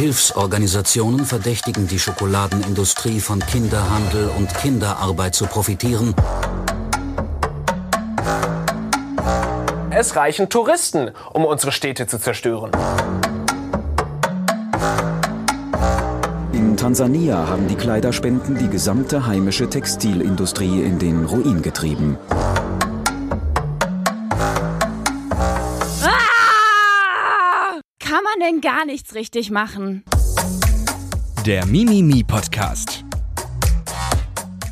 Hilfsorganisationen verdächtigen die Schokoladenindustrie von Kinderhandel und Kinderarbeit zu profitieren. Es reichen Touristen, um unsere Städte zu zerstören. In Tansania haben die Kleiderspenden die gesamte heimische Textilindustrie in den Ruin getrieben. Kann gar nichts richtig machen? Der Mimimi Podcast.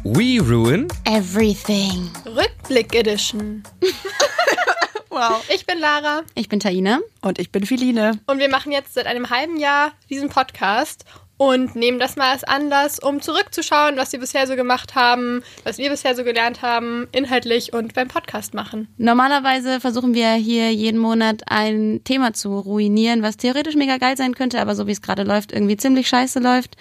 We ruin Everything. Rückblick Edition. wow. Ich bin Lara. Ich bin Taina. Und ich bin Philine. Und wir machen jetzt seit einem halben Jahr diesen Podcast und nehmen das mal als Anlass, um zurückzuschauen, was wir bisher so gemacht haben, was wir bisher so gelernt haben, inhaltlich und beim Podcast machen. Normalerweise versuchen wir hier jeden Monat ein Thema zu ruinieren, was theoretisch mega geil sein könnte, aber so wie es gerade läuft, irgendwie ziemlich scheiße läuft.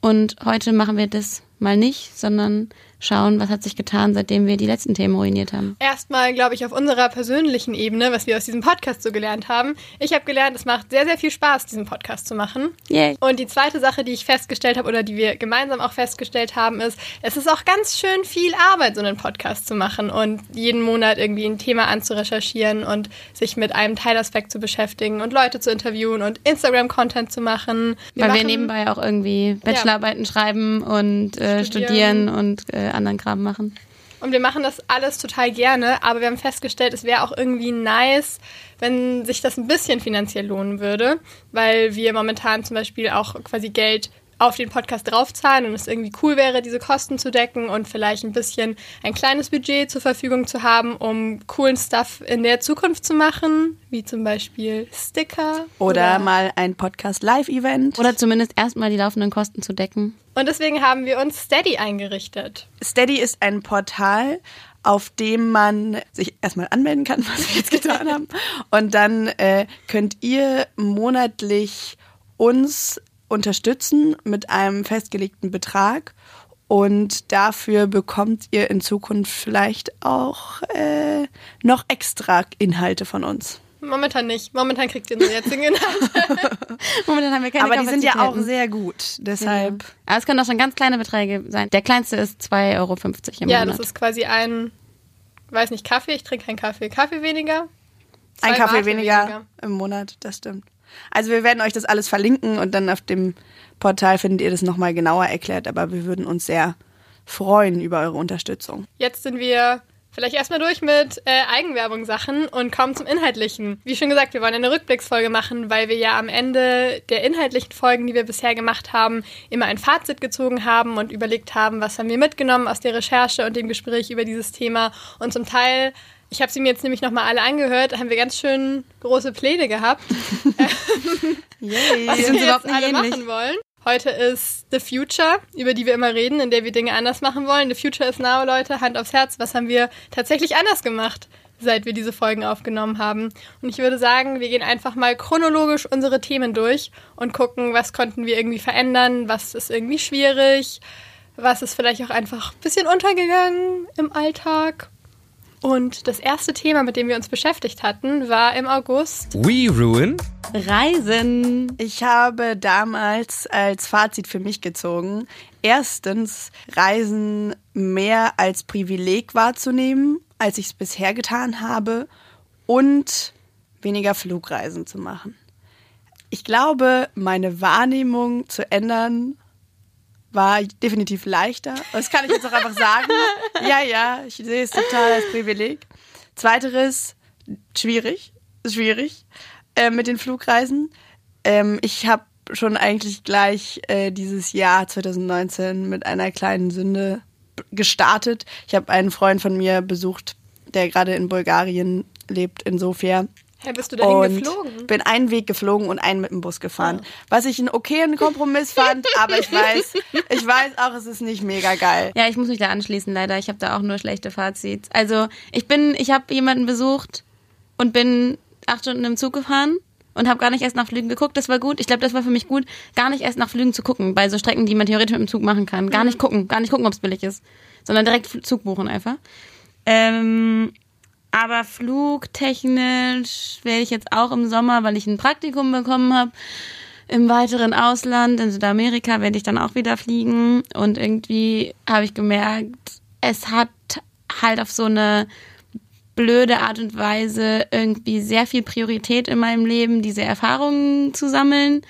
Und heute machen wir das mal nicht, sondern schauen, was hat sich getan, seitdem wir die letzten Themen ruiniert haben. Erstmal, glaube ich, auf unserer persönlichen Ebene, was wir aus diesem Podcast so gelernt haben. Ich habe gelernt, es macht sehr, sehr viel Spaß, diesen Podcast zu machen. Yay. Und die zweite Sache, die ich festgestellt habe oder die wir gemeinsam auch festgestellt haben, ist, es ist auch ganz schön viel Arbeit, so einen Podcast zu machen und jeden Monat irgendwie ein Thema anzurecherchieren und sich mit einem Teilaspekt zu beschäftigen und Leute zu interviewen und Instagram-Content zu machen. Wir Weil machen, wir nebenbei auch irgendwie Bachelorarbeiten ja. schreiben und äh, studieren. studieren und äh, anderen Kram machen. Und wir machen das alles total gerne, aber wir haben festgestellt, es wäre auch irgendwie nice, wenn sich das ein bisschen finanziell lohnen würde, weil wir momentan zum Beispiel auch quasi Geld auf den Podcast draufzahlen und es irgendwie cool wäre, diese Kosten zu decken und vielleicht ein bisschen ein kleines Budget zur Verfügung zu haben, um coolen Stuff in der Zukunft zu machen, wie zum Beispiel Sticker. Oder, oder mal ein Podcast-Live-Event. Oder zumindest erstmal die laufenden Kosten zu decken. Und deswegen haben wir uns Steady eingerichtet. Steady ist ein Portal, auf dem man sich erstmal anmelden kann, was wir jetzt getan haben. Und dann äh, könnt ihr monatlich uns unterstützen mit einem festgelegten Betrag. Und dafür bekommt ihr in Zukunft vielleicht auch äh, noch extra Inhalte von uns. Momentan nicht. Momentan kriegt ihr nur jetzigen Inhalte. Momentan haben wir keine Aber die sind ja auch sehr gut. Deshalb. Ja. Aber es können auch schon ganz kleine Beträge sein. Der kleinste ist 2,50 Euro im ja, Monat. Ja, das ist quasi ein, weiß nicht, Kaffee. Ich trinke keinen Kaffee. Kaffee weniger. Ein Kaffee weniger, weniger im Monat, das stimmt. Also wir werden euch das alles verlinken und dann auf dem Portal findet ihr das nochmal genauer erklärt, aber wir würden uns sehr freuen über eure Unterstützung. Jetzt sind wir vielleicht erstmal durch mit äh, Eigenwerbung-Sachen und kommen zum Inhaltlichen. Wie schon gesagt, wir wollen eine Rückblicksfolge machen, weil wir ja am Ende der inhaltlichen Folgen, die wir bisher gemacht haben, immer ein Fazit gezogen haben und überlegt haben, was haben wir mitgenommen aus der Recherche und dem Gespräch über dieses Thema und zum Teil ich habe sie mir jetzt nämlich nochmal alle angehört, haben wir ganz schön große Pläne gehabt. Yay. was wir jetzt alle ähnlich. machen wollen. Heute ist The Future, über die wir immer reden, in der wir Dinge anders machen wollen. The Future is now, Leute, Hand aufs Herz. Was haben wir tatsächlich anders gemacht, seit wir diese Folgen aufgenommen haben? Und ich würde sagen, wir gehen einfach mal chronologisch unsere Themen durch und gucken, was konnten wir irgendwie verändern, was ist irgendwie schwierig, was ist vielleicht auch einfach ein bisschen untergegangen im Alltag und das erste Thema, mit dem wir uns beschäftigt hatten, war im August. We Ruin Reisen. Ich habe damals als Fazit für mich gezogen, erstens Reisen mehr als Privileg wahrzunehmen, als ich es bisher getan habe, und weniger Flugreisen zu machen. Ich glaube, meine Wahrnehmung zu ändern war definitiv leichter. Das kann ich jetzt auch einfach sagen. Ja, ja, ich sehe es total als Privileg. Zweiteres, schwierig, schwierig äh, mit den Flugreisen. Ähm, ich habe schon eigentlich gleich äh, dieses Jahr 2019 mit einer kleinen Sünde gestartet. Ich habe einen Freund von mir besucht, der gerade in Bulgarien lebt, in Sofia. Hey, bist du dahin und geflogen? Bin einen Weg geflogen und einen mit dem Bus gefahren. Oh. Was ich einen okayen Kompromiss fand, aber ich weiß, ich weiß auch, es ist nicht mega geil. Ja, ich muss mich da anschließen, leider. Ich habe da auch nur schlechte Fazits. Also ich bin, ich habe jemanden besucht und bin acht Stunden im Zug gefahren und habe gar nicht erst nach Flügen geguckt. Das war gut. Ich glaube, das war für mich gut, gar nicht erst nach Flügen zu gucken, bei so Strecken, die man theoretisch mit dem Zug machen kann. Gar mhm. nicht gucken, gar nicht gucken, ob es billig ist, sondern direkt Zug buchen einfach. Ähm, aber flugtechnisch werde ich jetzt auch im Sommer, weil ich ein Praktikum bekommen habe, im weiteren Ausland, in Südamerika, werde ich dann auch wieder fliegen. Und irgendwie habe ich gemerkt, es hat halt auf so eine blöde Art und Weise irgendwie sehr viel Priorität in meinem Leben, diese Erfahrungen zu sammeln.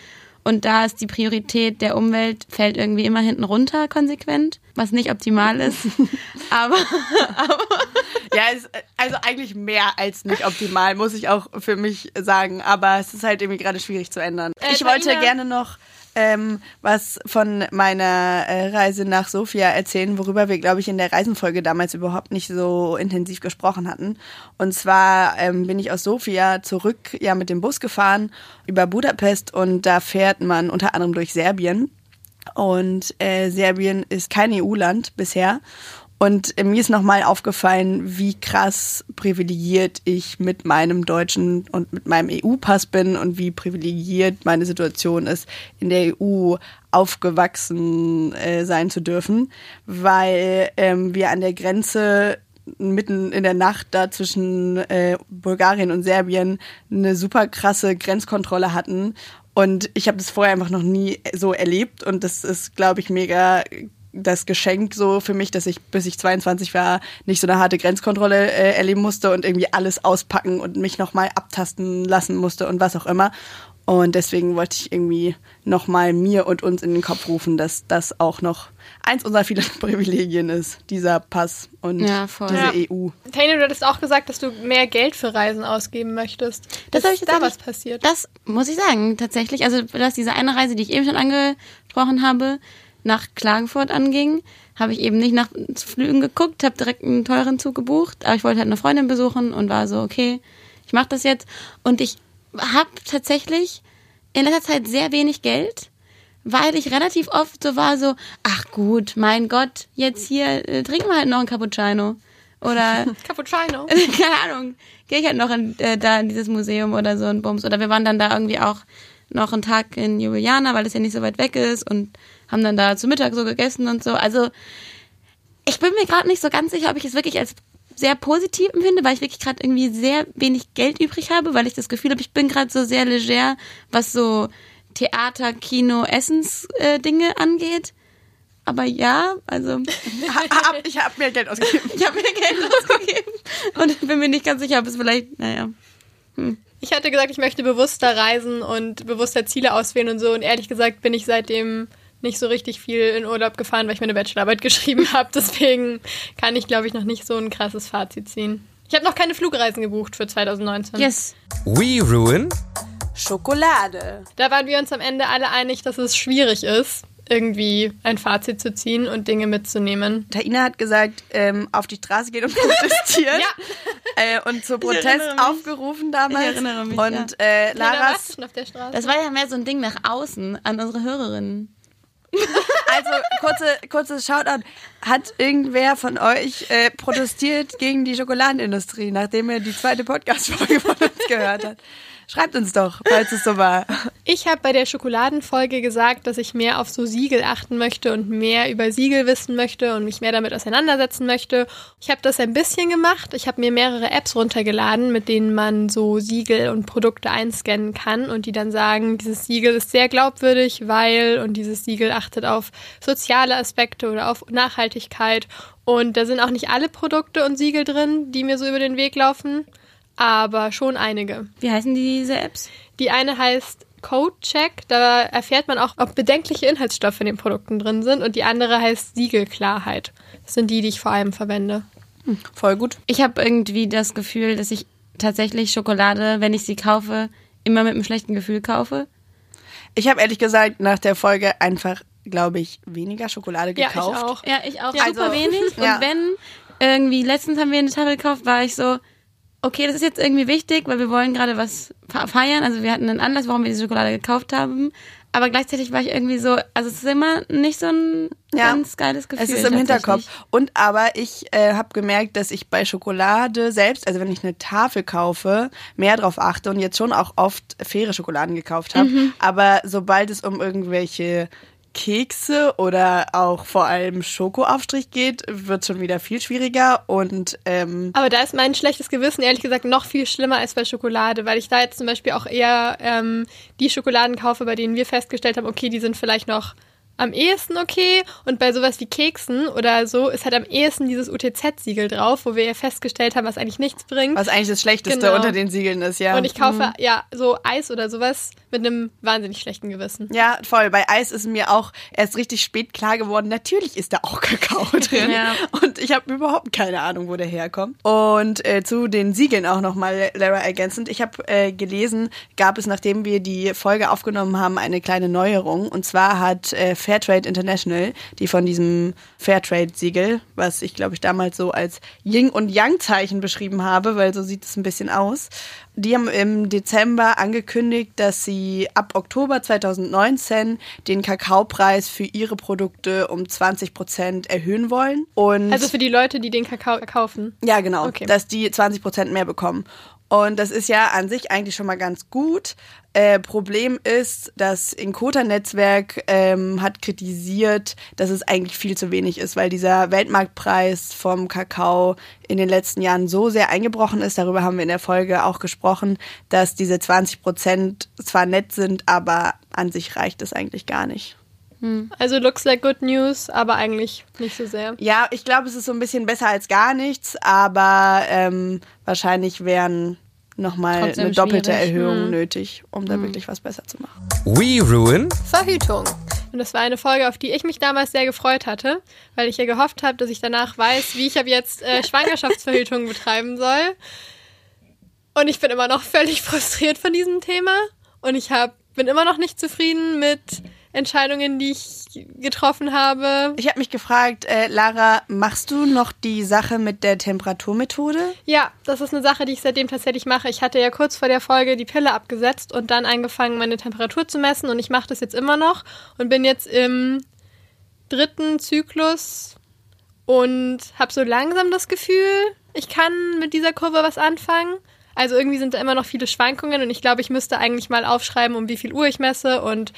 Und da ist die Priorität der Umwelt fällt irgendwie immer hinten runter konsequent, was nicht optimal ist. aber, aber Ja, es, also eigentlich mehr als nicht optimal, muss ich auch für mich sagen. Aber es ist halt irgendwie gerade schwierig zu ändern. Äh, ich wollte gerne noch ähm, was von meiner äh, Reise nach Sofia erzählen, worüber wir, glaube ich, in der Reisenfolge damals überhaupt nicht so intensiv gesprochen hatten. Und zwar ähm, bin ich aus Sofia zurück ja mit dem Bus gefahren über Budapest und da fährt man unter anderem durch Serbien. Und äh, Serbien ist kein EU-Land bisher. Und äh, mir ist nochmal aufgefallen, wie krass privilegiert ich mit meinem deutschen und mit meinem EU-Pass bin und wie privilegiert meine Situation ist, in der EU aufgewachsen äh, sein zu dürfen, weil ähm, wir an der Grenze mitten in der Nacht da zwischen äh, Bulgarien und Serbien eine super krasse Grenzkontrolle hatten. Und ich habe das vorher einfach noch nie so erlebt. Und das ist, glaube ich, mega das Geschenk so für mich, dass ich, bis ich 22 war, nicht so eine harte Grenzkontrolle äh, erleben musste und irgendwie alles auspacken und mich nochmal abtasten lassen musste und was auch immer. Und deswegen wollte ich irgendwie nochmal mir und uns in den Kopf rufen, dass das auch noch eins unserer vielen Privilegien ist, dieser Pass und Ja, voll. diese Ja. EU. Taylor, du hattest auch gesagt, dass du mehr Geld für Reisen ausgeben möchtest. Das ist habe ich da was passiert. Das muss ich sagen, tatsächlich. Also, dass diese eine Reise, die ich eben schon angesprochen habe, nach Klagenfurt anging, habe ich eben nicht nach Flügen geguckt, habe direkt einen teuren Zug gebucht, aber ich wollte halt eine Freundin besuchen und war so, okay, ich mache das jetzt. Und ich habe tatsächlich in letzter Zeit sehr wenig Geld, weil ich relativ oft so war, so, ach gut, mein Gott, jetzt hier äh, trinken wir halt noch einen Cappuccino. Oder Cappuccino. keine Ahnung, gehe ich halt noch in, äh, da in dieses Museum oder so ein Bums. Oder wir waren dann da irgendwie auch noch einen Tag in Ljubljana, weil es ja nicht so weit weg ist und haben dann da zu Mittag so gegessen und so. Also ich bin mir gerade nicht so ganz sicher, ob ich es wirklich als sehr positiv empfinde, weil ich wirklich gerade irgendwie sehr wenig Geld übrig habe, weil ich das Gefühl habe, ich bin gerade so sehr leger, was so Theater, Kino, Essens-Dinge äh, Dinge angeht. Aber ja, also ich habe mir Geld ausgegeben. ich habe mir Geld ausgegeben und ich bin mir nicht ganz sicher, ob es vielleicht, naja. Ich hatte gesagt, ich möchte bewusster reisen und bewusster Ziele auswählen und so. Und ehrlich gesagt bin ich seitdem nicht so richtig viel in Urlaub gefahren, weil ich meine Bachelorarbeit geschrieben habe. Deswegen kann ich, glaube ich, noch nicht so ein krasses Fazit ziehen. Ich habe noch keine Flugreisen gebucht für 2019. Yes. We Ruin. Schokolade. Da waren wir uns am Ende alle einig, dass es schwierig ist, irgendwie ein Fazit zu ziehen und Dinge mitzunehmen. Taina hat gesagt, ähm, auf die Straße gehen und protestieren. äh, und zu Protest aufgerufen damals. Ich erinnere mich, und ja. äh, Laras, Straße? Das war ja mehr so ein Ding nach außen an unsere Hörerinnen. Also kurze, kurzes Shoutout. Hat irgendwer von euch äh, protestiert gegen die Schokoladenindustrie, nachdem er die zweite Podcast-Folge von uns gehört hat? Schreibt uns doch, falls es so war. Ich habe bei der Schokoladenfolge gesagt, dass ich mehr auf so Siegel achten möchte und mehr über Siegel wissen möchte und mich mehr damit auseinandersetzen möchte. Ich habe das ein bisschen gemacht. Ich habe mir mehrere Apps runtergeladen, mit denen man so Siegel und Produkte einscannen kann und die dann sagen, dieses Siegel ist sehr glaubwürdig, weil und dieses Siegel achtet auf soziale Aspekte oder auf Nachhaltigkeit. Und da sind auch nicht alle Produkte und Siegel drin, die mir so über den Weg laufen, aber schon einige. Wie heißen diese Apps? Die eine heißt Codecheck, da erfährt man auch, ob bedenkliche Inhaltsstoffe in den Produkten drin sind. Und die andere heißt Siegelklarheit. Das sind die, die ich vor allem verwende. Voll gut. Ich habe irgendwie das Gefühl, dass ich tatsächlich Schokolade, wenn ich sie kaufe, immer mit einem schlechten Gefühl kaufe. Ich habe ehrlich gesagt nach der Folge einfach, glaube ich, weniger Schokolade Ja, gekauft. ich auch. Ja, ich auch Ja, super also, wenig. Und ja. wenn irgendwie letztens haben wir eine Tafel gekauft, war ich so, okay, das ist jetzt irgendwie wichtig, weil wir wollen gerade was fe- feiern. Also wir hatten einen Anlass, warum wir diese Schokolade gekauft haben. Aber gleichzeitig war ich irgendwie so, also es ist immer nicht so ein Ja. ganz geiles Gefühl. Es ist im Hinterkopf. Und aber ich äh, habe gemerkt, dass ich bei Schokolade selbst, also wenn ich eine Tafel kaufe, mehr drauf achte und jetzt schon auch oft faire Schokoladen gekauft habe. Mhm. Aber sobald es um irgendwelche Kekse oder auch vor allem Schokoaufstrich geht, wird schon wieder viel schwieriger und ähm, Aber da ist mein schlechtes Gewissen ehrlich gesagt noch viel schlimmer als bei Schokolade, weil ich da jetzt zum Beispiel auch eher ähm, die Schokoladen kaufe, bei denen wir festgestellt haben, okay, die sind vielleicht noch am ehesten okay und bei sowas wie Keksen oder so ist halt am ehesten dieses UTZ-Siegel drauf, wo wir ja festgestellt haben, was eigentlich nichts bringt. was eigentlich das Schlechteste Genau. unter den Siegeln ist, ja. Und ich kaufe ja so Eis oder sowas mit einem wahnsinnig schlechten Gewissen. Ja, voll. Bei Eis ist mir auch erst richtig spät klar geworden, natürlich ist da auch Kakao drin. Ja. Und ich habe überhaupt keine Ahnung, wo der herkommt. Und äh, zu den Siegeln auch nochmal, Lara, ergänzend. Ich habe äh, gelesen, gab es, nachdem wir die Folge aufgenommen haben, eine kleine Neuerung. Und zwar hat äh, Fairtrade International, die von diesem Fairtrade-Siegel, was ich glaube ich damals so als Yin- und Yang-Zeichen beschrieben habe, weil so sieht es ein bisschen aus, die haben im Dezember angekündigt, dass sie ab Oktober 2019 den Kakaopreis für ihre Produkte um 20 Prozent erhöhen wollen. Und Also für die Leute, die den Kakao kaufen. ja, genau, Okay. dass die 20 Prozent mehr bekommen. Und das ist ja an sich eigentlich schon mal ganz gut. Äh, Problem ist, das Inkota-Netzwerk ähm, hat kritisiert, dass es eigentlich viel zu wenig ist, weil dieser Weltmarktpreis vom Kakao in den letzten Jahren so sehr eingebrochen ist. Darüber haben wir in der Folge auch gesprochen, dass diese 20 Prozent zwar nett sind, aber an sich reicht es eigentlich gar nicht. Also looks like good news, aber eigentlich nicht so sehr. Ja, ich glaube, es ist so ein bisschen besser als gar nichts, aber ähm, wahrscheinlich wären nochmal Trotzdem eine doppelte schwierig. Erhöhung nötig, um da wirklich was besser zu machen. We Ruin. Verhütung. Und das war eine Folge, auf die ich mich damals sehr gefreut hatte, weil ich ja gehofft habe, dass ich danach weiß, wie ich ab jetzt äh, Schwangerschaftsverhütung betreiben soll. Und ich bin immer noch völlig frustriert von diesem Thema. Und ich hab, bin immer noch nicht zufrieden mit Entscheidungen, die ich getroffen habe. Ich habe mich gefragt, äh, Lara, machst du noch die Sache mit der Temperaturmethode? Ja, das ist eine Sache, die ich seitdem tatsächlich mache. Ich hatte ja kurz vor der Folge die Pille abgesetzt und dann angefangen, meine Temperatur zu messen. Und ich mache das jetzt immer noch und bin jetzt im dritten Zyklus und habe so langsam das Gefühl, ich kann mit dieser Kurve was anfangen. Also irgendwie sind da immer noch viele Schwankungen und ich glaube, ich müsste eigentlich mal aufschreiben, um wie viel Uhr ich messe und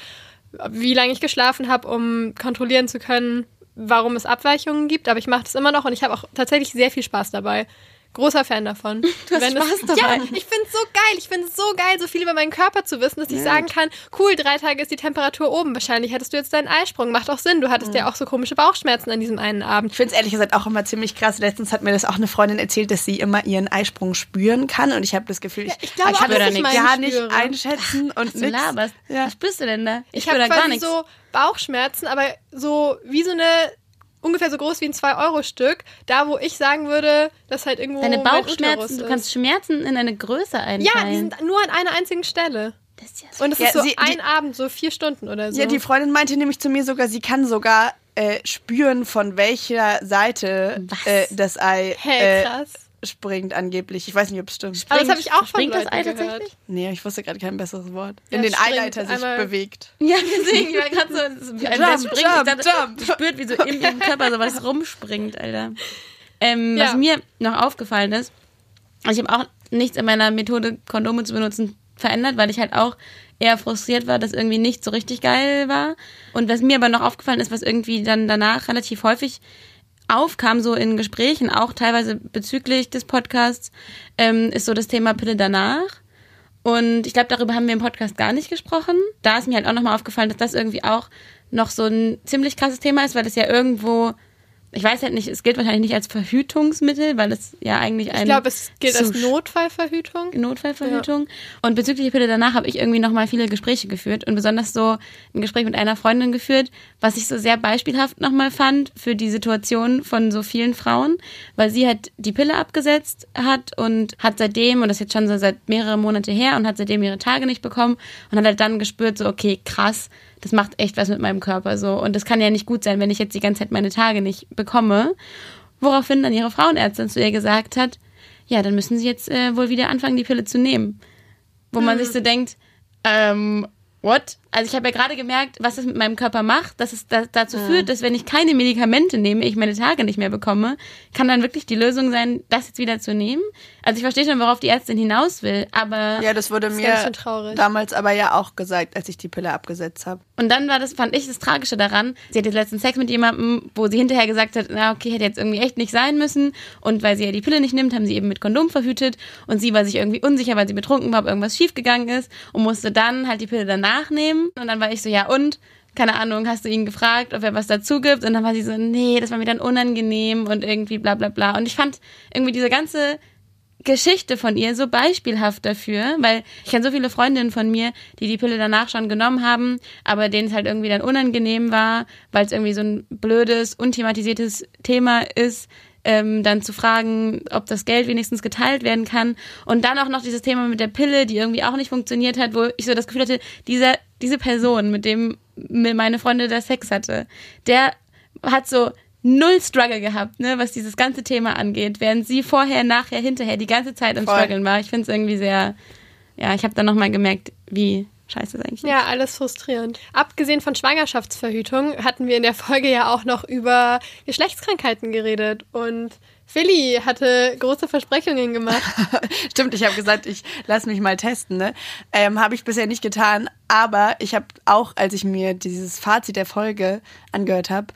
wie lange ich geschlafen habe, um kontrollieren zu können, warum es Abweichungen gibt. Aber ich mache das immer noch und ich habe auch tatsächlich sehr viel Spaß dabei. Großer Fan davon. Du hast Spaß dabei. Ja, ich finde es so geil. Ich finde es so geil, so viel über meinen Körper zu wissen, dass ich sagen kann, cool, drei Tage ist die Temperatur oben. Wahrscheinlich hättest du jetzt deinen Eisprung. Macht auch Sinn. Du hattest ja auch so komische Bauchschmerzen an diesem einen Abend. Ich finde es ehrlich gesagt auch immer ziemlich krass. Letztens hat mir das auch eine Freundin erzählt, dass sie immer ihren Eisprung spüren kann. Und ich habe das Gefühl, ich, ich glaube ich kann das ich nicht gar nicht spüre. einschätzen. und Du nix. laberst. Ja. Was spürst du denn da? Ich spür habe da gar nichts. so Bauchschmerzen, aber so wie so eine ungefähr so groß wie ein 2-Euro-Stück. Da, wo ich sagen würde, dass halt irgendwo Deine Bauchschmerzen, du kannst Schmerzen in eine Größe einteilen. Ja, die sind nur an einer einzigen Stelle. das ist ja so Und es Ja, ist so sie- die- ein Abend, so vier Stunden oder so. Ja, die Freundin meinte nämlich zu mir sogar, sie kann sogar äh, spüren, von welcher Seite äh, das Ei Hey, äh, krass. Springt angeblich. Ich weiß nicht, ob es stimmt. Aber das habe ich auch von Springt das Leuten Ei gehört. tatsächlich? Nee, ich wusste gerade kein besseres Wort. Ja, In den springt Eileiter sich einmal- bewegt. Ja, deswegen, ich war gerade so, so wie ein Jump, springt. jump, dachte, jump. spürt, wie so in ihrem Körper so was rumspringt, Alter. Ähm, Ja. Was mir noch aufgefallen ist, ich habe auch nichts in meiner Methode, Kondome zu benutzen, verändert, weil ich halt auch eher frustriert war, dass irgendwie nicht so richtig geil war. Und was mir aber noch aufgefallen ist, was irgendwie dann danach relativ häufig aufkam, so in Gesprächen, auch teilweise bezüglich des Podcasts, ähm, ist so das Thema Pille danach. Und ich glaube, darüber haben wir im Podcast gar nicht gesprochen. Da ist mir halt auch nochmal aufgefallen, dass das irgendwie auch noch so ein ziemlich krasses Thema ist, weil es ja irgendwo, ich weiß halt nicht, es gilt wahrscheinlich nicht als Verhütungsmittel, weil es ja eigentlich ein Ich glaube, es gilt als Notfallverhütung. Notfallverhütung. Und bezüglich der Pille danach habe ich irgendwie nochmal viele Gespräche geführt und besonders so ein Gespräch mit einer Freundin geführt, was ich so sehr beispielhaft nochmal fand für die Situation von so vielen Frauen, weil sie halt die Pille abgesetzt hat und hat seitdem, und das ist jetzt schon so seit mehreren Monate her, und hat seitdem ihre Tage nicht bekommen und hat halt dann gespürt, so, okay, krass, das macht echt was mit meinem Körper so. Und das kann ja nicht gut sein, wenn ich jetzt die ganze Zeit meine Tage nicht bekomme. Woraufhin dann ihre Frauenärztin zu ihr gesagt hat, ja, dann müssen sie jetzt äh, wohl wieder anfangen, die Pille zu nehmen. Wo man sich so denkt, ähm, what? Also ich habe ja gerade gemerkt, was es mit meinem Körper macht, dass es da, dazu führt, dass wenn ich keine Medikamente nehme, ich meine Tage nicht mehr bekomme, kann dann wirklich die Lösung sein, das jetzt wieder zu nehmen. Also ich verstehe schon, worauf die Ärztin hinaus will, aber Ja, das wurde ganz mir damals aber ja auch gesagt, als ich die Pille abgesetzt habe. Und dann war das, fand ich das Tragische daran. Sie hatte letzten Sex mit jemandem, wo sie hinterher gesagt hat, na okay, hätte jetzt irgendwie echt nicht sein müssen. Und weil sie ja die Pille nicht nimmt, haben sie eben mit Kondom verhütet. Und sie war sich irgendwie unsicher, weil sie betrunken war, ob irgendwas schiefgegangen ist. Und musste dann halt die Pille danach nehmen. Und dann war ich so, ja und? Keine Ahnung, hast du ihn gefragt, ob er was dazu gibt? Und dann war sie so, nee, das war mir dann unangenehm und irgendwie bla bla bla. Und ich fand irgendwie diese ganze Geschichte von ihr so beispielhaft dafür, weil ich kenne so viele Freundinnen von mir, die die Pille danach schon genommen haben, aber denen es halt irgendwie dann unangenehm war, weil es irgendwie so ein blödes, unthematisiertes Thema ist, ähm, dann zu fragen, ob das Geld wenigstens geteilt werden kann. Und dann auch noch dieses Thema mit der Pille, die irgendwie auch nicht funktioniert hat, wo ich so das Gefühl hatte, dieser, diese Person, mit dem meine Freundin da Sex hatte, der hat so null Struggle gehabt, ne, was dieses ganze Thema angeht, während sie vorher, nachher, hinterher die ganze Zeit am Voll. Struggeln war. Ich finde es irgendwie sehr, ja, ich habe dann nochmal gemerkt, wie scheiße es eigentlich ist. Ja, alles frustrierend. Abgesehen von Schwangerschaftsverhütung hatten wir in der Folge ja auch noch über Geschlechtskrankheiten geredet und Philly hatte große Versprechungen gemacht. Stimmt, ich habe gesagt, ich lass mich mal testen. Ne? Ähm, habe ich bisher nicht getan, aber ich habe auch, als ich mir dieses Fazit der Folge angehört habe,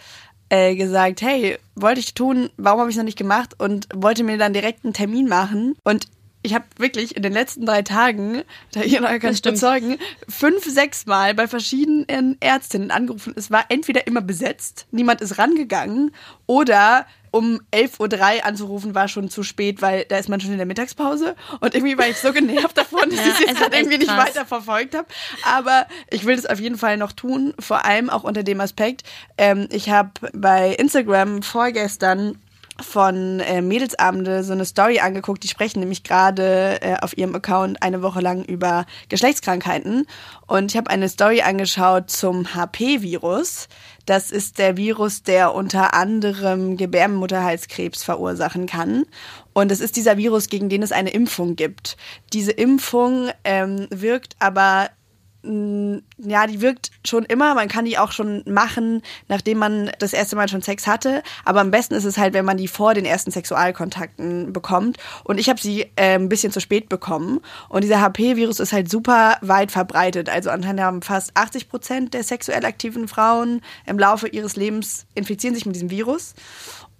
äh, gesagt, hey, wollte ich tun, warum habe ich es noch nicht gemacht und wollte mir dann direkt einen Termin machen und ich habe wirklich in den letzten drei Tagen, da ihr noch stimmt. bezeugen, fünf, sechs Mal bei verschiedenen Ärztinnen angerufen. Es war entweder immer besetzt, niemand ist rangegangen, oder um 11.03 Uhr anzurufen war schon zu spät, weil da ist man schon in der Mittagspause. Und irgendwie war ich so genervt davon, dass Ja, ich es jetzt gerade irgendwie nicht krass. weiter verfolgt habe. Aber ich will das auf jeden Fall noch tun, vor allem auch unter dem Aspekt. Ähm, ich habe bei Instagram vorgestern von äh, Mädelsabende so eine Story angeguckt. Die sprechen nämlich gerade äh, auf ihrem Account eine Woche lang über Geschlechtskrankheiten. Und ich habe eine Story angeschaut zum HP-Virus. Das ist der Virus, der unter anderem Gebärmutterhalskrebs verursachen kann. Und es ist dieser Virus, gegen den es eine Impfung gibt. Diese Impfung ähm, wirkt aber ja, die wirkt schon immer. Man kann die auch schon machen, nachdem man das erste Mal schon Sex hatte. Aber am besten ist es halt, wenn man die vor den ersten Sexualkontakten bekommt. Und ich habe sie äh, ein bisschen zu spät bekommen. Und dieser HP-Virus ist halt super weit verbreitet. Also anscheinend haben fast 80 Prozent der sexuell aktiven Frauen im Laufe ihres Lebens infizieren sich mit diesem Virus.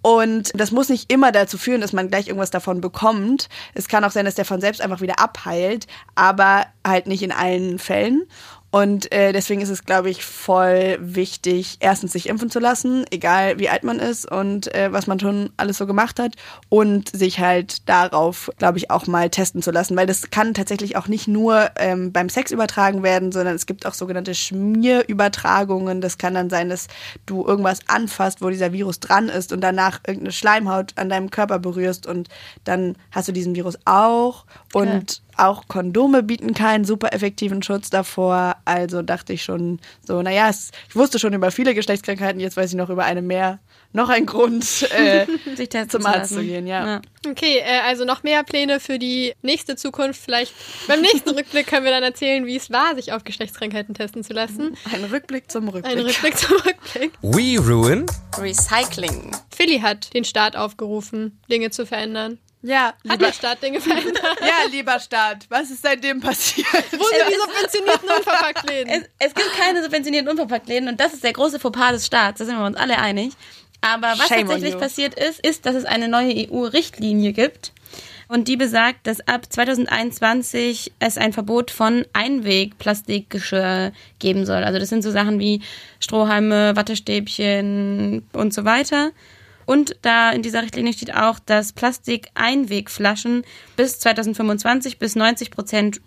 Und das muss nicht immer dazu führen, dass man gleich irgendwas davon bekommt. Es kann auch sein, dass der von selbst einfach wieder abheilt, aber halt nicht in allen Fällen. Und äh, deswegen ist es, glaube ich, voll wichtig, erstens sich impfen zu lassen, egal wie alt man ist und äh, was man schon alles so gemacht hat. Und sich halt darauf, glaube ich, auch mal testen zu lassen. Weil das kann tatsächlich auch nicht nur ähm, beim Sex übertragen werden, sondern es gibt auch sogenannte Schmierübertragungen. Das kann dann sein, dass du irgendwas anfasst, wo dieser Virus dran ist und danach irgendeine Schleimhaut an deinem Körper berührst und dann hast du diesen Virus auch. Und auch Kondome bieten keinen super effektiven Schutz davor. Also dachte ich schon so, naja, es, ich wusste schon über viele Geschlechtskrankheiten, jetzt weiß ich noch über eine mehr. Noch ein Grund, äh, Sich testen zum zu Arzt zu gehen, ja. Okay, äh, also noch mehr Pläne für die nächste Zukunft. Vielleicht beim nächsten Rückblick können wir dann erzählen, wie es war, sich auf Geschlechtskrankheiten testen zu lassen. Ein Rückblick zum Rückblick. Ein Rückblick zum Rückblick. We Ruin. Recycling. Philly hat den Staat aufgerufen, Dinge zu verändern. Ja, Hat lieber, der Staat Dinge verändert? ja, lieber Staat, was ist seitdem passiert? Wo sind die subventionierten Unverpacktläden? Es, es gibt keine subventionierten Unverpacktläden und das ist der große Fauxpas des Staats, da sind wir uns alle einig. Aber was Shame tatsächlich passiert ist, ist, dass es eine neue EU-Richtlinie gibt und die besagt, dass ab 2021 es ein Verbot von Einweg-Plastikgeschirr geben soll. Also das sind so Sachen wie Strohhalme, Wattestäbchen und so weiter. Und da in dieser Richtlinie steht auch, dass Plastik-Einwegflaschen bis 2025 bis 90 Prozent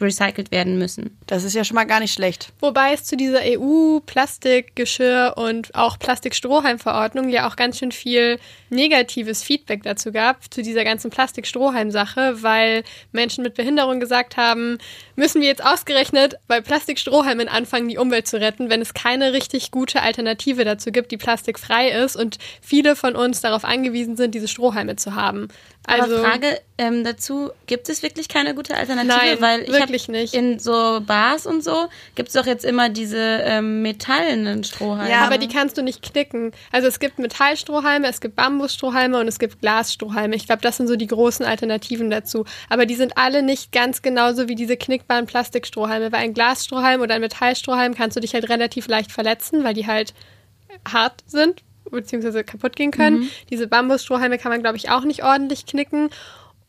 recycelt werden müssen. Das ist ja schon mal gar nicht schlecht. Wobei es zu dieser EU-Plastikgeschirr und auch Plastikstrohhalm-Verordnung ja auch ganz schön viel negatives Feedback dazu gab, zu dieser ganzen Plastikstrohhalm-Sache, weil Menschen mit Behinderung gesagt haben, müssen wir jetzt ausgerechnet bei Plastikstrohhalmen anfangen, die Umwelt zu retten, wenn es keine richtig gute Alternative dazu gibt, die plastikfrei ist und viele von uns darauf angewiesen sind, diese Strohhalme zu haben. Also, Aber Frage ähm, dazu, gibt es wirklich keine gute Alternative? Nein, Weil ich wirklich nicht. In so Bars und so gibt es doch jetzt immer diese ähm, metallenen Strohhalme. Ja, aber die kannst du nicht knicken. Also es gibt Metallstrohhalme, es gibt Bambusstrohhalme und es gibt Glasstrohhalme. Ich glaube, das sind so die großen Alternativen dazu. Aber die sind alle nicht ganz genauso wie diese knickbaren Plastikstrohhalme. Weil ein Glasstrohhalm oder ein Metallstrohhalm kannst du dich halt relativ leicht verletzen, weil die halt hart sind beziehungsweise kaputt gehen können. Diese Bambusstrohhalme kann man, glaube ich, auch nicht ordentlich knicken.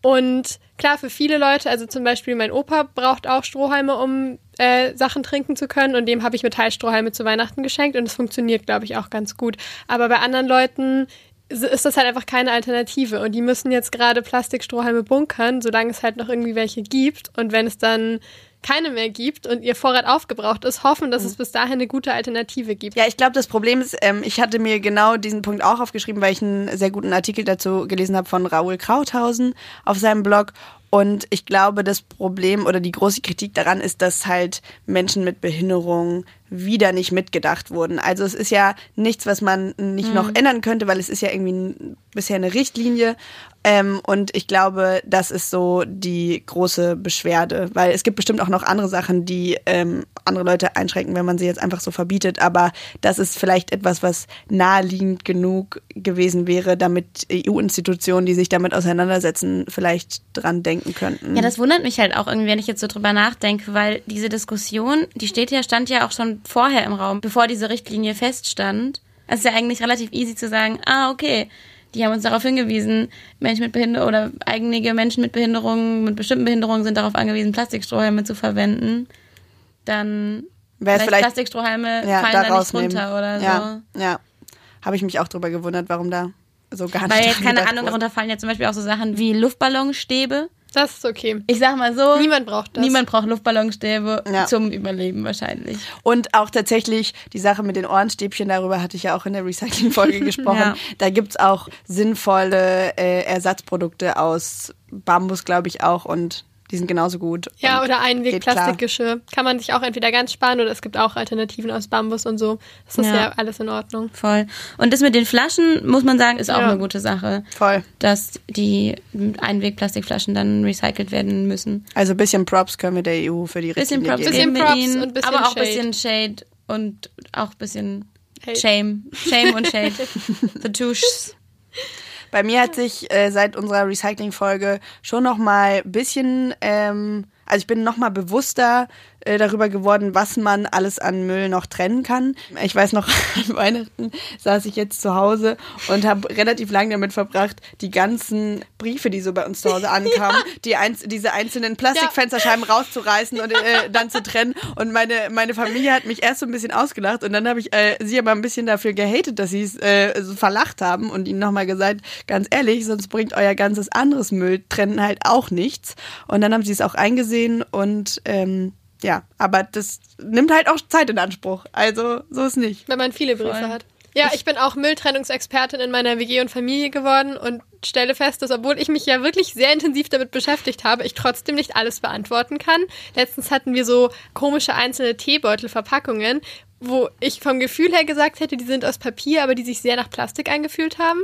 Und klar, für viele Leute, also zum Beispiel mein Opa braucht auch Strohhalme, um äh, Sachen trinken zu können. Und dem habe ich Metallstrohhalme zu Weihnachten geschenkt. Und es funktioniert, glaube ich, auch ganz gut. Aber bei anderen Leuten ist das halt einfach keine Alternative. Und die müssen jetzt gerade Plastikstrohhalme bunkern, solange es halt noch irgendwie welche gibt. Und wenn es dann keine mehr gibt und ihr Vorrat aufgebraucht ist, hoffen, dass es bis dahin eine gute Alternative gibt. Ja, ich glaube, das Problem ist, ähm, ich hatte mir genau diesen Punkt auch aufgeschrieben, weil ich einen sehr guten Artikel dazu gelesen habe von Raoul Krauthausen auf seinem Blog. Und ich glaube, das Problem oder die große Kritik daran ist, dass halt Menschen mit Behinderung wieder nicht mitgedacht wurden. Also es ist ja nichts, was man nicht noch ändern könnte, weil es ist ja irgendwie bisher eine Richtlinie. Ähm, und ich glaube, das ist so die große Beschwerde, weil es gibt bestimmt auch noch andere Sachen, die ähm, andere Leute einschränken, wenn man sie jetzt einfach so verbietet. Aber das ist vielleicht etwas, was naheliegend genug gewesen wäre, damit EU-Institutionen, die sich damit auseinandersetzen, vielleicht dran denken könnten. Ja, das wundert mich halt auch irgendwie, wenn ich jetzt so drüber nachdenke, weil diese Diskussion, die steht ja, stand ja auch schon vorher im Raum, bevor diese Richtlinie feststand. Es ist ja eigentlich relativ easy zu sagen, ah, okay, die haben uns darauf hingewiesen, Menschen mit Behinderung oder einige Menschen mit Behinderungen, mit bestimmten Behinderungen sind darauf angewiesen, Plastikstrohhalme zu verwenden. Dann Wäre es vielleicht, vielleicht Plastikstrohhalme ja, fallen da da nicht runter oder so. Ja, ja. Habe ich mich auch drüber gewundert, warum da so gar nicht Weil jetzt keine Ahnung, darunter fallen ja zum Beispiel auch so Sachen wie Luftballonstäbe. Das ist okay. Ich sag mal so, Niemand braucht das. niemand braucht Luftballonstäbe Ja. zum Überleben wahrscheinlich. Und auch tatsächlich die Sache mit den Ohrenstäbchen, darüber hatte ich ja auch in der Recycling-Folge gesprochen. Ja. Da gibt's auch sinnvolle äh, Ersatzprodukte aus Bambus, glaube ich, auch. Und die sind genauso gut. Ja, oder. Einwegplastikgeschirr. Kann man sich auch entweder ganz sparen oder es gibt auch Alternativen aus Bambus und so. Das ist Ja. ja, alles in Ordnung. Voll. Und das mit den Flaschen, muss man sagen, ist auch Ja. eine gute Sache. Voll. Dass die Einwegplastikflaschen dann recycelt werden müssen. Also ein bisschen Props können wir der EU für die Bisschen Richtlinie Props geben. Bisschen Props ihnen, und bisschen aber auch Shade. bisschen Shade und auch bisschen Hate. Shame. Shame und Shade. The Tushs. Bei mir hat sich äh, seit unserer Recycling-Folge schon noch mal ein bisschen, ähm, also ich bin noch mal bewusster äh, darüber geworden, was man alles an Müll noch trennen kann. Ich weiß noch, an Weihnachten saß ich jetzt zu Hause und habe relativ lange damit verbracht, die ganzen Briefe, die so bei uns zu Hause ankamen, die einz diese einzelnen Plastikfensterscheiben rauszureißen und äh, dann zu trennen. Und meine, meine Familie hat mich erst so ein bisschen ausgelacht und dann habe ich äh, sie aber ein bisschen dafür gehatet, dass sie es äh, so verlacht haben und ihnen nochmal gesagt, ganz ehrlich, sonst bringt euer ganzes anderes Mülltrennen halt auch nichts. Und dann haben sie es auch eingesehen und ähm, ja, aber das nimmt halt auch Zeit in Anspruch. Also so ist nicht. Wenn man viele Briefe Voll. hat. Ja, ich bin auch Mülltrennungsexpertin in meiner WG und Familie geworden und stelle fest, dass obwohl ich mich ja wirklich sehr intensiv damit beschäftigt habe, ich trotzdem nicht alles beantworten kann. Letztens hatten wir so komische einzelne Teebeutelverpackungen, wo ich vom Gefühl her gesagt hätte, die sind aus Papier, aber die sich sehr nach Plastik angefühlt haben.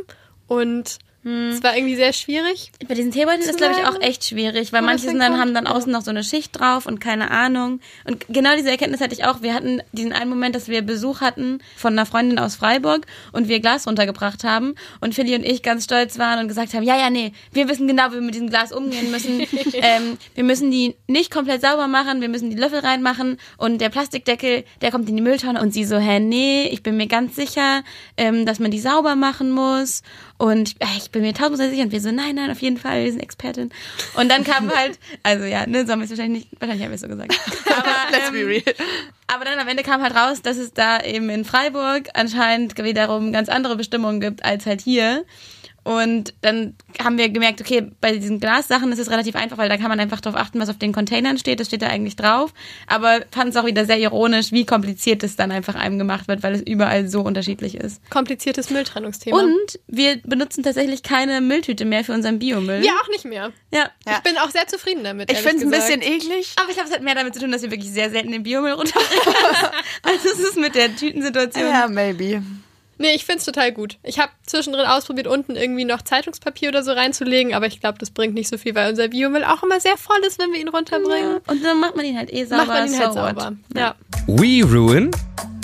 Und es war irgendwie sehr schwierig. Bei diesen Teebeuteln ist, glaube ich, auch echt schwierig, weil wo manche sind dann, haben dann außen noch so eine Schicht drauf und keine Ahnung. Und genau diese Erkenntnis hatte ich auch. Wir hatten diesen einen Moment, dass wir Besuch hatten von einer Freundin aus Freiburg und wir Glas runtergebracht haben und Philly und ich ganz stolz waren und gesagt haben, ja, ja, nee, wir wissen genau, wie wir mit diesem Glas umgehen müssen. ähm, wir müssen die nicht komplett sauber machen, wir müssen die Löffel reinmachen und der Plastikdeckel, der kommt in die Mülltonne und sie so, hä, nee, ich bin mir ganz sicher, ähm, dass man die sauber machen muss und äh, ich bin mir tausendmal sicher und wir so, nein, nein, auf jeden Fall, wir sind Expertin. Und dann kam halt, also ja, ne, so haben wir es wahrscheinlich nicht, wahrscheinlich haben wir es so gesagt. Aber, Let's be ähm, real. aber dann am Ende kam halt raus, dass es da eben in Freiburg anscheinend wiederum ganz andere Bestimmungen gibt als halt hier. Und dann haben wir gemerkt, okay, bei diesen Glassachen ist es relativ einfach, weil da kann man einfach darauf achten, was auf den Containern steht. Das steht da eigentlich drauf. Aber fand es auch wieder sehr ironisch, wie kompliziert es dann einfach einem gemacht wird, weil es überall so unterschiedlich ist. Kompliziertes Mülltrennungsthema. Und wir benutzen tatsächlich keine Mülltüte mehr für unseren Biomüll. wir auch nicht mehr. Ja. Ja. Ich bin auch sehr zufrieden damit. Ich finde es ein bisschen eklig. Aber ich glaube, es hat mehr damit zu tun, dass wir wirklich sehr selten den Biomüll runterbringen. also es ist mit der Tütensituation. Ja, maybe. Nee, ich find's total gut. Ich habe zwischendrin ausprobiert, unten irgendwie noch Zeitungspapier oder so reinzulegen, aber ich glaube, das bringt nicht so viel, weil unser Biomüll auch immer sehr voll ist, wenn wir ihn runterbringen. Und dann macht man ihn halt eh sauber. Macht man ihn halt so what. sauber. Ja. We Ruin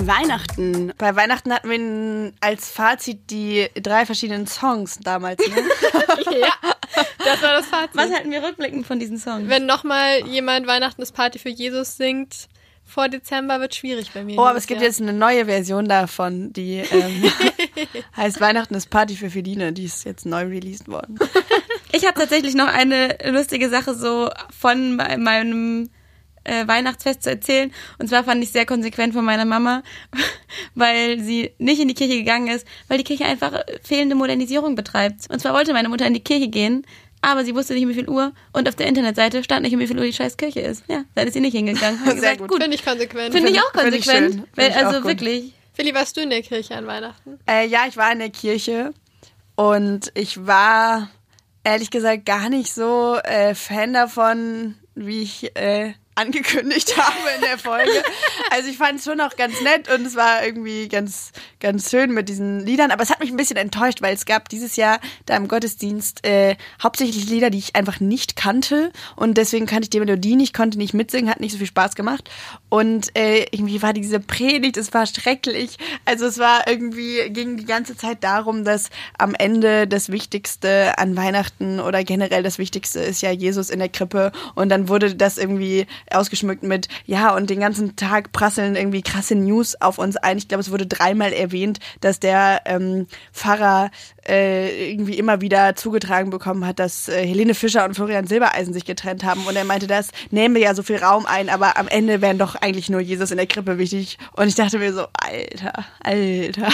Weihnachten. Bei Weihnachten hatten wir als Fazit die drei verschiedenen Songs damals. Ne? ja, das war das Fazit. Was halten wir rückblickend von diesen Songs? Wenn nochmal jemand Weihnachten ist Party für Jesus singt, vor Dezember wird schwierig bei mir. Oh, aber es gibt Jahr. jetzt eine neue Version davon, die ähm, heißt Weihnachten ist Party für Feline. Die ist jetzt neu released worden. Ich habe tatsächlich noch eine lustige Sache so von me- meinem äh, Weihnachtsfest zu erzählen. Und zwar fand ich sehr konsequent von meiner Mama, weil sie nicht in die Kirche gegangen ist, weil die Kirche einfach fehlende Modernisierung betreibt. Und zwar wollte meine Mutter in die Kirche gehen, aber sie wusste nicht, um wie viel Uhr. Und auf der Internetseite stand nicht, um wie viel Uhr die scheiß Kirche ist. Ja, dann ist sie nicht hingegangen. Sehr gesagt, gut. gut. Finde ich konsequent. Finde ich auch ich konsequent. schön. Finde weil, ich auch also wirklich. Philly, warst du in der Kirche an Weihnachten? Äh, ja, ich war in der Kirche und ich war ehrlich gesagt gar nicht so äh, Fan davon, wie ich äh, angekündigt habe in der Folge. Also ich fand es schon auch ganz nett und es war irgendwie ganz, ganz schön mit diesen Liedern. Aber es hat mich ein bisschen enttäuscht, weil es gab dieses Jahr da im Gottesdienst äh, hauptsächlich Lieder, die ich einfach nicht kannte. Und deswegen kannte ich die Melodie nicht, konnte nicht mitsingen, hat nicht so viel Spaß gemacht. Und äh, irgendwie war diese Predigt, es war schrecklich. Also es war irgendwie, ging die ganze Zeit darum, dass am Ende das Wichtigste an Weihnachten oder generell das Wichtigste ist ja Jesus in der Krippe. Und dann wurde das irgendwie ausgeschmückt mit, ja, und den ganzen Tag prasseln irgendwie krasse News auf uns ein. Ich glaube, es wurde dreimal erwähnt, dass der ähm, Pfarrer äh, irgendwie immer wieder zugetragen bekommen hat, dass äh, Helene Fischer und Florian Silbereisen sich getrennt haben. Und er meinte, das nähme ja so viel Raum ein, aber am Ende wären doch eigentlich nur Jesus in der Krippe wichtig. Und ich dachte mir so, Alter, Alter,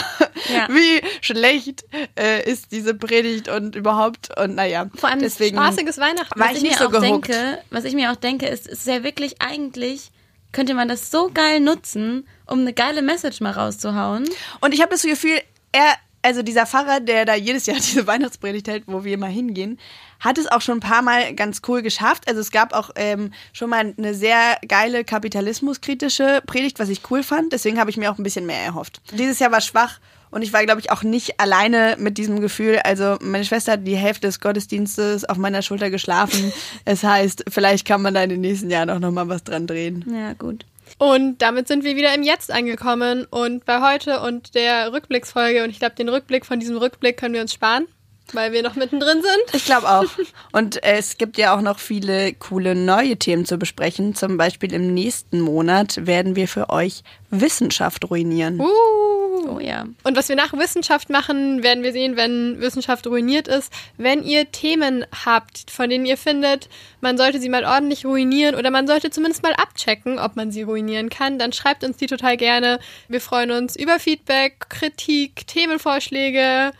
Ja. wie schlecht äh, ist diese Predigt und überhaupt. Und naja, Vor allem deswegen Spaßiges Weihnachten. war was ich ich mir so auch gehuckt. denke, was ich mir auch denke, ist, ist ja wirklich eigentlich könnte man das so geil nutzen, um eine geile Message mal rauszuhauen. Und ich habe das Gefühl, er, also dieser Pfarrer, der da jedes Jahr diese Weihnachtspredigt hält, wo wir immer hingehen, hat es auch schon ein paar Mal ganz cool geschafft. Also es gab auch ähm, schon mal eine sehr geile kapitalismuskritische Predigt, was ich cool fand. Deswegen habe ich mir auch ein bisschen mehr erhofft. Dieses Jahr war schwach und ich war, glaube ich, auch nicht alleine mit diesem Gefühl. Also meine Schwester hat die Hälfte des Gottesdienstes auf meiner Schulter geschlafen. Es heißt, vielleicht kann man da in den nächsten Jahren auch noch mal was dran drehen. Ja, gut. Und damit sind wir wieder im Jetzt angekommen und bei heute und der Rückblicksfolge. Und ich glaube, den Rückblick von diesem Rückblick können wir uns sparen, weil wir noch mittendrin sind. Ich glaube auch. Und es gibt ja auch noch viele coole neue Themen zu besprechen. Zum Beispiel im nächsten Monat werden wir für euch Wissenschaft ruinieren. Uh. Oh ja. Und was wir nach Wissenschaft machen, werden wir sehen, wenn Wissenschaft ruiniert ist. Wenn ihr Themen habt, von denen ihr findet, man sollte sie mal ordentlich ruinieren oder man sollte zumindest mal abchecken, ob man sie ruinieren kann, dann schreibt uns die total gerne. Wir freuen uns über Feedback, Kritik, Themenvorschläge,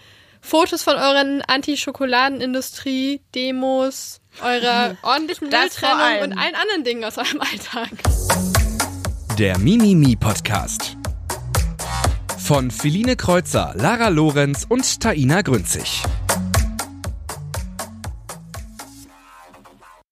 Fotos von euren Anti-Schokoladenindustrie, Demos, eurer ordentlichen Mülltrennung und allen anderen Dingen aus eurem Alltag. Der Mimimi Podcast. Von Feline Kreuzer, Lara Lorenz und Taina Grünzig.